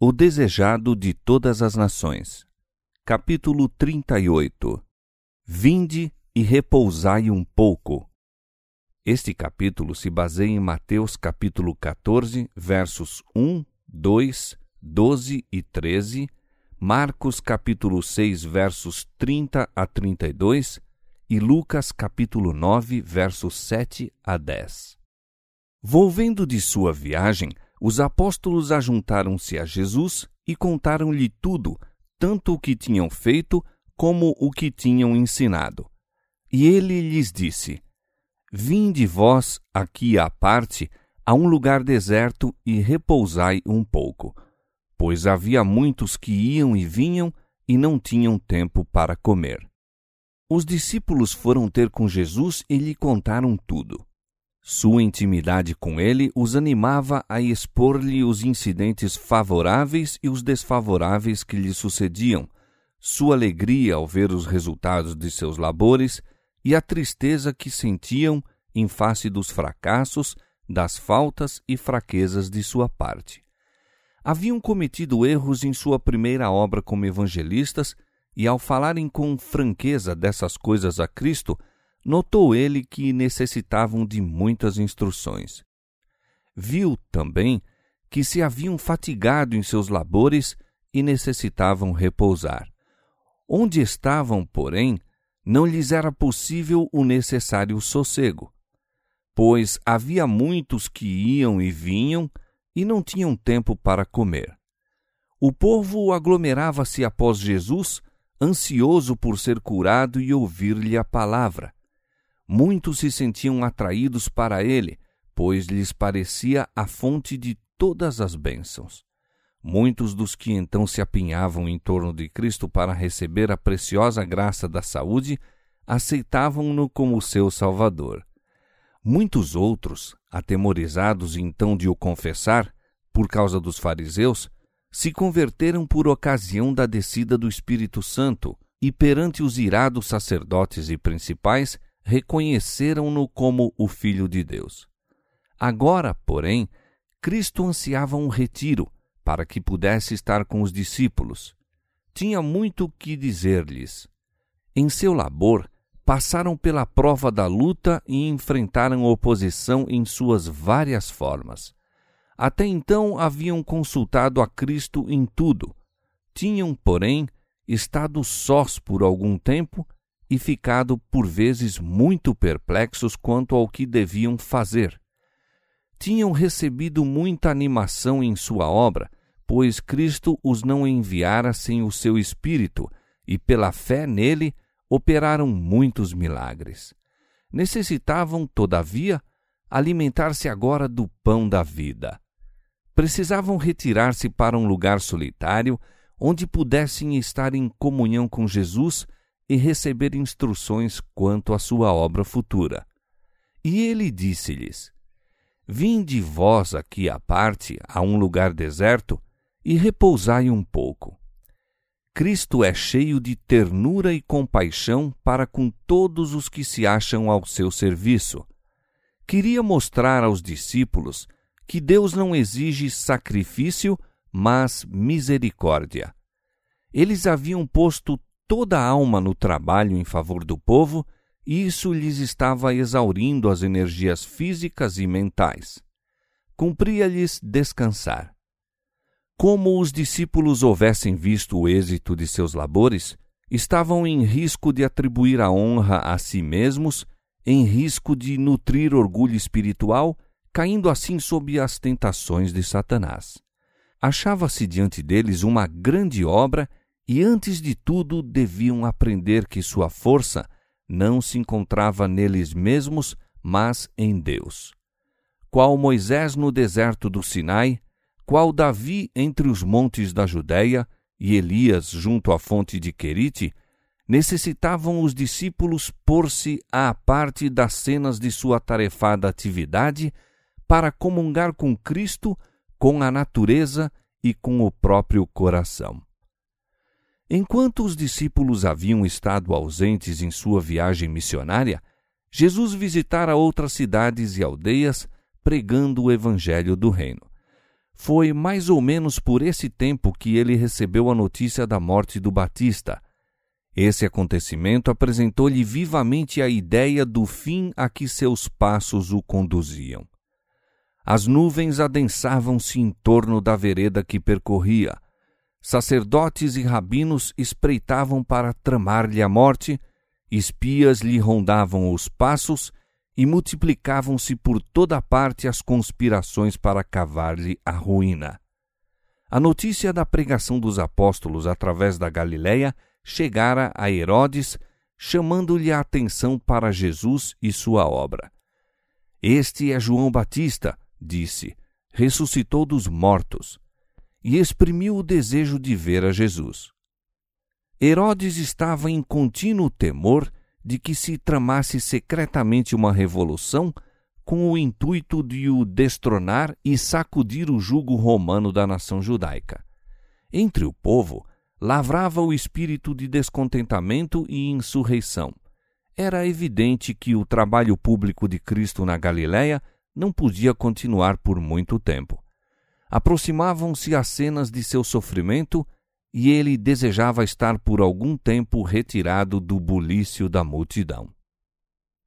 O desejado de todas as nações. Capítulo 38 Vinde e repousai um pouco. Este capítulo se baseia em Mateus capítulo 14, versos 1, 2, 12 e 13, Marcos capítulo 6, versos 30 a 32 e Lucas capítulo 9, versos 7 a 10. Volvendo de sua viagem, os apóstolos ajuntaram-se a Jesus e contaram-lhe tudo, tanto o que tinham feito como o que tinham ensinado. E ele lhes disse: Vinde vós aqui à parte, a um lugar deserto e repousai um pouco. Pois havia muitos que iam e vinham e não tinham tempo para comer. Os discípulos foram ter com Jesus e lhe contaram tudo. Sua intimidade com ele os animava a expor-lhe os incidentes favoráveis e os desfavoráveis que lhe sucediam, sua alegria ao ver os resultados de seus labores e a tristeza que sentiam em face dos fracassos, das faltas e fraquezas de sua parte. Haviam cometido erros em sua primeira obra como evangelistas e, ao falarem com franqueza dessas coisas a Cristo, notou ele que necessitavam de muitas instruções. Viu também que se haviam fatigado em seus labores e necessitavam repousar. Onde estavam, porém, não lhes era possível o necessário sossego, pois havia muitos que iam e vinham e não tinham tempo para comer. O povo aglomerava-se após Jesus, ansioso por ser curado e ouvir-lhe a palavra. Muitos se sentiam atraídos para ele, pois lhes parecia a fonte de todas as bênçãos. Muitos dos que então se apinhavam em torno de Cristo para receber a preciosa graça da saúde aceitavam-no como seu Salvador. Muitos outros, atemorizados então de o confessar, por causa dos fariseus, se converteram por ocasião da descida do Espírito Santo e perante os irados sacerdotes e principais reconheceram-no como o Filho de Deus. Agora, porém, Cristo ansiava um retiro para que pudesse estar com os discípulos. Tinha muito que dizer-lhes. Em seu labor, passaram pela prova da luta e enfrentaram oposição em suas várias formas. Até então haviam consultado a Cristo em tudo. Tinham, porém, estado sós por algum tempo e ficado por vezes muito perplexos quanto ao que deviam fazer. Tinham recebido muita animação em sua obra, pois Cristo os não enviara sem o seu Espírito, e pela fé nele operaram muitos milagres. Necessitavam, todavia, alimentar-se agora do pão da vida. Precisavam retirar-se para um lugar solitário, onde pudessem estar em comunhão com Jesus e receber instruções quanto à sua obra futura. E ele disse-lhes: Vinde vós aqui à parte, a um lugar deserto, e repousai um pouco. Cristo é cheio de ternura e compaixão para com todos os que se acham ao seu serviço. Queria mostrar aos discípulos que Deus não exige sacrifício, mas misericórdia. Eles haviam posto toda a alma no trabalho em favor do povo, e isso lhes estava exaurindo as energias físicas e mentais. Cumpria-lhes descansar. Como os discípulos houvessem visto o êxito de seus labores, estavam em risco de atribuir a honra a si mesmos, em risco de nutrir orgulho espiritual, caindo assim sob as tentações de Satanás. Achava-se diante deles uma grande obra e antes de tudo deviam aprender que sua força não se encontrava neles mesmos, mas em Deus. Qual Moisés no deserto do Sinai, qual Davi entre os montes da Judéia e Elias junto à fonte de Querite, necessitavam os discípulos pôr-se à parte das cenas de sua tarefada atividade para comungar com Cristo, com a natureza e com o próprio coração. Enquanto os discípulos haviam estado ausentes em sua viagem missionária, Jesus visitara outras cidades e aldeias pregando o evangelho do reino. Foi mais ou menos por esse tempo que ele recebeu a notícia da morte do Batista. Esse acontecimento apresentou-lhe vivamente a ideia do fim a que seus passos o conduziam. As nuvens adensavam-se em torno da vereda que percorria. Sacerdotes e rabinos espreitavam para tramar-lhe a morte, espias lhe rondavam os passos e multiplicavam-se por toda parte as conspirações para cavar-lhe a ruína. A notícia da pregação dos apóstolos através da Galiléia chegara a Herodes, chamando-lhe a atenção para Jesus e sua obra. Este é João Batista, disse, ressuscitou dos mortos, e exprimiu o desejo de ver a Jesus. Herodes estava em contínuo temor de que se tramasse secretamente uma revolução com o intuito de o destronar e sacudir o jugo romano da nação judaica. Entre o povo, lavrava o espírito de descontentamento e insurreição. Era evidente que o trabalho público de Cristo na Galiléia não podia continuar por muito tempo. Aproximavam-se as cenas de seu sofrimento e ele desejava estar por algum tempo retirado do bulício da multidão.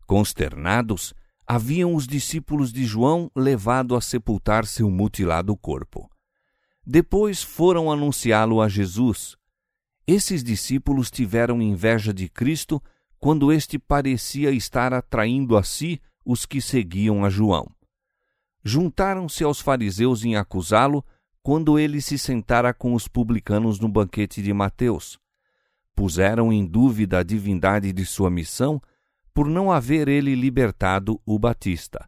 Consternados, haviam os discípulos de João levado a sepultar seu mutilado corpo. Depois foram anunciá-lo a Jesus. Esses discípulos tiveram inveja de Cristo quando este parecia estar atraindo a si os que seguiam a João. Juntaram-se aos fariseus em acusá-lo quando ele se sentara com os publicanos no banquete de Mateus. Puseram em dúvida a divindade de sua missão por não haver ele libertado o Batista.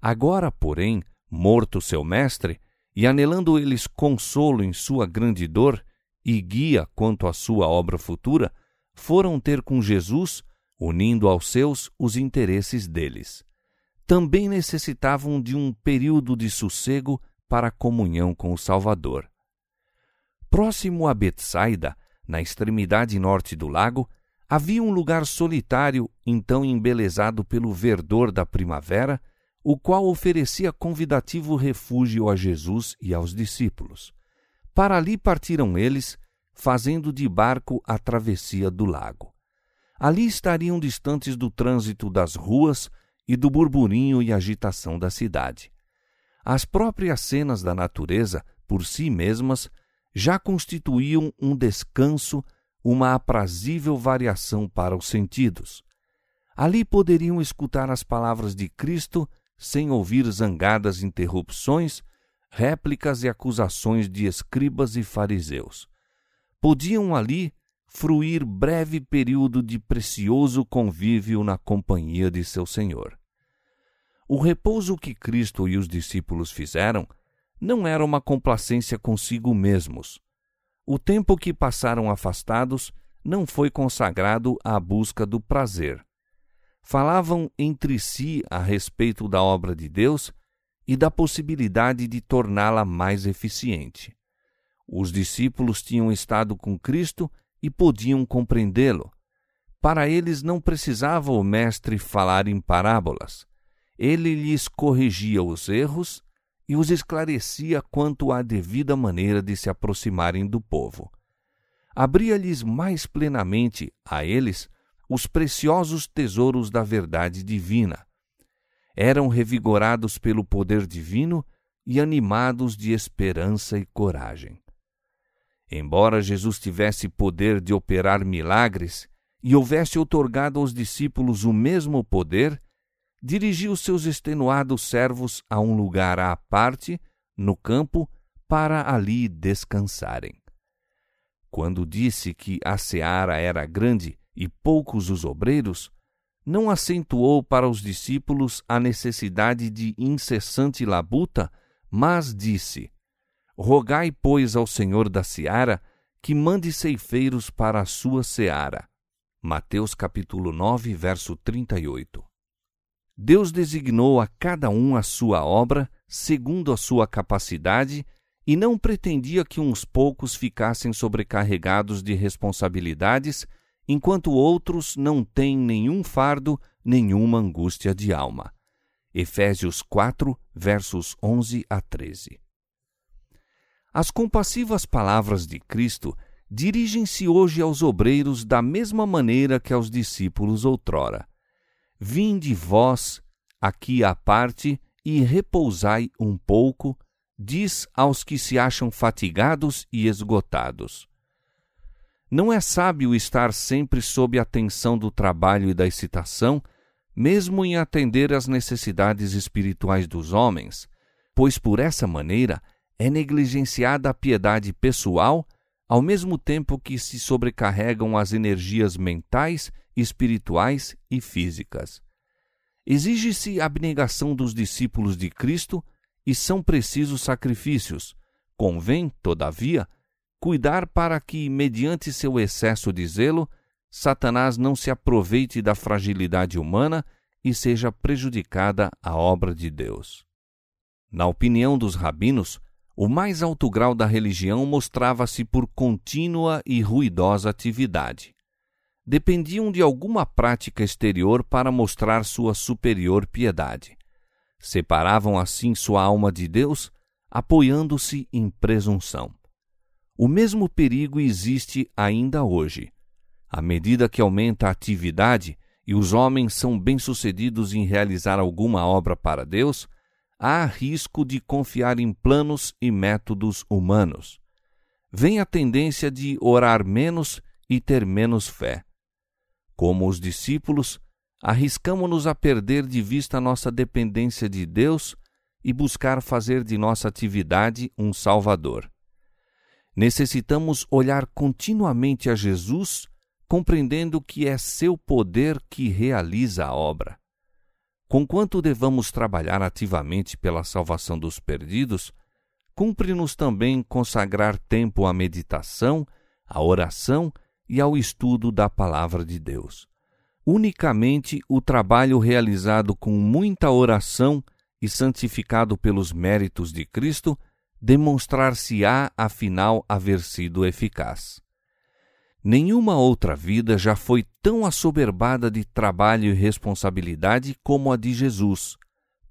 Agora, porém, morto seu mestre, e anelando eles consolo em sua grande dor e guia quanto à sua obra futura, foram ter com Jesus, unindo aos seus os interesses deles. Também necessitavam de um período de sossego para a comunhão com o Salvador. Próximo a Betsaida, na extremidade norte do lago, havia um lugar solitário, então embelezado pelo verdor da primavera, o qual oferecia convidativo refúgio a Jesus e aos discípulos. Para ali partiram eles, fazendo de barco a travessia do lago. Ali estariam distantes do trânsito das ruas e do burburinho e agitação da cidade. As próprias cenas da natureza, por si mesmas, já constituíam um descanso, uma aprazível variação para os sentidos. Ali poderiam escutar as palavras de Cristo sem ouvir zangadas interrupções, réplicas e acusações de escribas e fariseus. Podiam ali fruir breve período de precioso convívio na companhia de seu Senhor. O repouso que Cristo e os discípulos fizeram não era uma complacência consigo mesmos. O tempo que passaram afastados não foi consagrado à busca do prazer. Falavam entre si a respeito da obra de Deus e da possibilidade de torná-la mais eficiente. Os discípulos tinham estado com Cristo e podiam compreendê-lo. Para eles não precisava o Mestre falar em parábolas ele lhes corrigia os erros e os esclarecia quanto à devida maneira de se aproximarem do povo. Abria-lhes mais plenamente a eles os preciosos tesouros da verdade divina. Eram revigorados pelo poder divino e animados de esperança e coragem. Embora Jesus tivesse poder de operar milagres e houvesse otorgado aos discípulos o mesmo poder, dirigiu seus extenuados servos a um lugar à parte, no campo, para ali descansarem. Quando disse que a seara era grande e poucos os obreiros, não acentuou para os discípulos a necessidade de incessante labuta, mas disse: Rogai, pois, ao Senhor da seara que mande ceifeiros para a sua seara. Mateus capítulo 9, verso 38. Deus designou a cada um a sua obra, segundo a sua capacidade, e não pretendia que uns poucos ficassem sobrecarregados de responsabilidades, enquanto outros não têm nenhum fardo, nenhuma angústia de alma. Efésios 4, versos 11 a 13. As compassivas palavras de Cristo dirigem-se hoje aos obreiros da mesma maneira que aos discípulos outrora. Vinde vós aqui à parte e repousai um pouco, diz aos que se acham fatigados e esgotados. Não é sábio estar sempre sob a tensão do trabalho e da excitação, mesmo em atender às necessidades espirituais dos homens, pois por essa maneira é negligenciada a piedade pessoal, ao mesmo tempo que se sobrecarregam as energias mentais, espirituais e físicas. Exige-se abnegação dos discípulos de Cristo e são precisos sacrifícios. Convém, todavia, cuidar para que, mediante seu excesso de zelo, Satanás não se aproveite da fragilidade humana e seja prejudicada a obra de Deus. Na opinião dos rabinos, o mais alto grau da religião mostrava-se por contínua e ruidosa atividade. Dependiam de alguma prática exterior para mostrar sua superior piedade. Separavam assim sua alma de Deus, apoiando-se em presunção. O mesmo perigo existe ainda hoje. À medida que aumenta a atividade e os homens são bem-sucedidos em realizar alguma obra para Deus, há risco de confiar em planos e métodos humanos. Vem a tendência de orar menos e ter menos fé. Como os discípulos, arriscamos-nos a perder de vista nossa dependência de Deus e buscar fazer de nossa atividade um Salvador. Necessitamos olhar continuamente a Jesus, compreendendo que é seu poder que realiza a obra. Conquanto devamos trabalhar ativamente pela salvação dos perdidos, cumpre-nos também consagrar tempo à meditação, à oração e ao estudo da Palavra de Deus. Unicamente o trabalho realizado com muita oração e santificado pelos méritos de Cristo demonstrar-se-á afinal haver sido eficaz. Nenhuma outra vida já foi tão assoberbada de trabalho e responsabilidade como a de Jesus.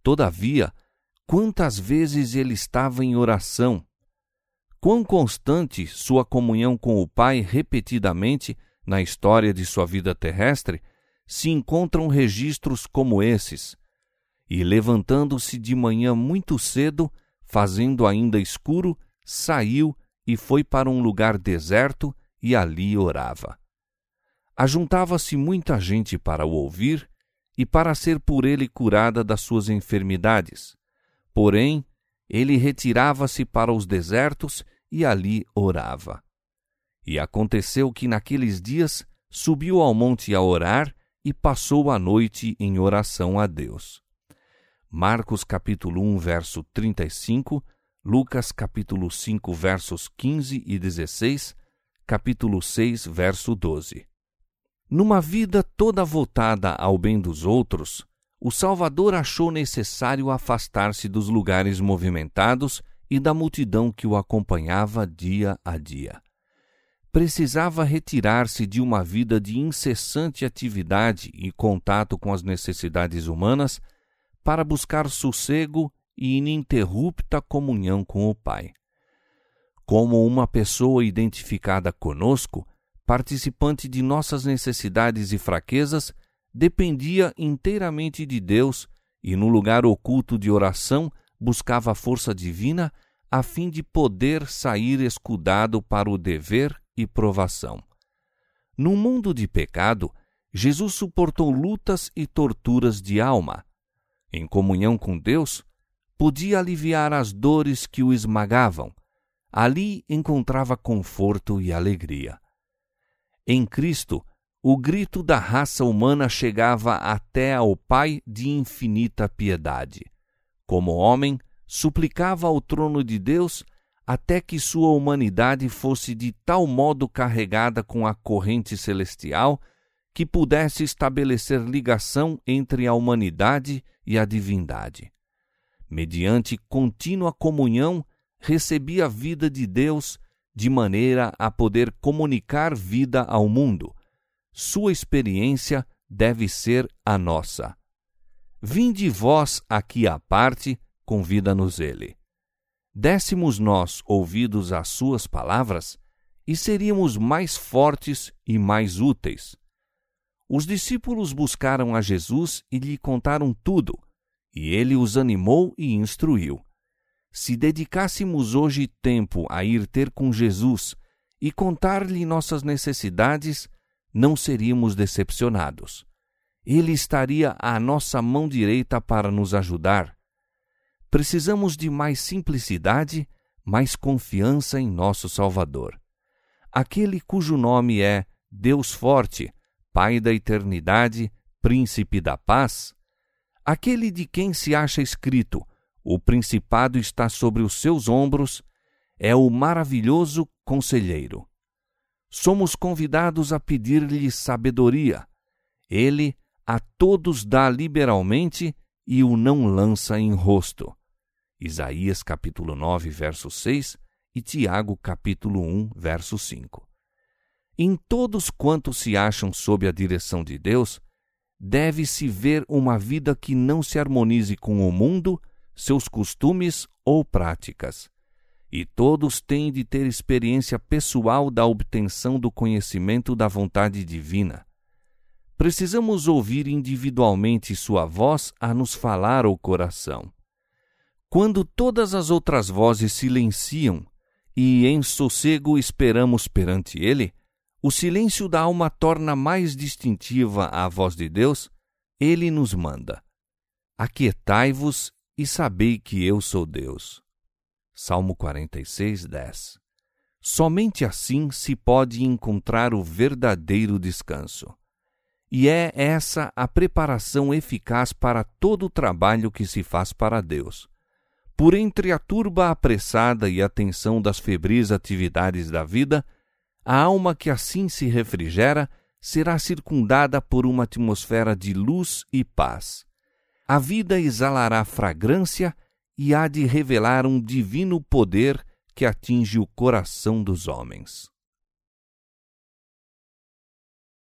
Todavia, quantas vezes ele estava em oração, quão constante sua comunhão com o Pai repetidamente na história de sua vida terrestre, se encontram registros como esses. E levantando-se de manhã muito cedo, fazendo ainda escuro, saiu e foi para um lugar deserto e ali orava. Ajuntava-se muita gente para o ouvir e para ser por ele curada das suas enfermidades. Porém, ele retirava-se para os desertos e ali orava. E aconteceu que naqueles dias subiu ao monte a orar e passou a noite em oração a Deus. Marcos capítulo 1, verso 35, Lucas capítulo 5, versos 15 e 16, capítulo 6, verso 12. Numa vida toda voltada ao bem dos outros, o Salvador achou necessário afastar-se dos lugares movimentados e da multidão que o acompanhava dia a dia. Precisava retirar-se de uma vida de incessante atividade e contato com as necessidades humanas para buscar sossego e ininterrupta comunhão com o Pai. Como uma pessoa identificada conosco, participante de nossas necessidades e fraquezas, dependia inteiramente de Deus e, no lugar oculto de oração, buscava a força divina a fim de poder sair escudado para o dever e provação. No mundo de pecado, Jesus suportou lutas e torturas de alma, em comunhão com Deus, podia aliviar as dores que o esmagavam. Ali encontrava conforto e alegria. Em Cristo, o grito da raça humana chegava até ao Pai de infinita piedade. Como homem, suplicava ao trono de Deus até que sua humanidade fosse de tal modo carregada com a corrente celestial que pudesse estabelecer ligação entre a humanidade e a divindade. Mediante contínua comunhão, recebia a vida de Deus de maneira a poder comunicar vida ao mundo. Sua experiência deve ser a nossa. Vinde vós aqui à parte, convida-nos ele. dessemos nós ouvidos às suas palavras e seríamos mais fortes e mais úteis. Os discípulos buscaram a Jesus e lhe contaram tudo, e ele os animou e instruiu. Se dedicássemos hoje tempo a ir ter com Jesus e contar-lhe nossas necessidades, não seríamos decepcionados. Ele estaria à nossa mão direita para nos ajudar. Precisamos de mais simplicidade, mais confiança em nosso Salvador. Aquele cujo nome é Deus Forte, Pai da Eternidade, Príncipe da Paz, aquele de quem se acha escrito: o principado está sobre os seus ombros, é o maravilhoso conselheiro. Somos convidados a pedir-lhe sabedoria. Ele a todos dá liberalmente e o não lança em rosto. Isaías capítulo 9, verso 6 e Tiago capítulo 1, verso 5. Em todos quantos se acham sob a direção de Deus, deve-se ver uma vida que não se harmonize com o mundo, seus costumes ou práticas. E todos têm de ter experiência pessoal da obtenção do conhecimento da vontade divina. Precisamos ouvir individualmente sua voz a nos falar ao coração. Quando todas as outras vozes silenciam e em sossego esperamos perante Ele, o silêncio da alma torna mais distintiva a voz de Deus, Ele nos manda: Aquietai-vos e sabei que eu sou Deus. Salmo 46, 10. Somente assim se pode encontrar o verdadeiro descanso. E é essa a preparação eficaz para todo o trabalho que se faz para Deus por entre a turba apressada e a tensão das febris atividades da vida, a alma que assim se refrigera será circundada por uma atmosfera de luz e paz. A vida exalará fragrância e há de revelar um divino poder que atinge o coração dos homens.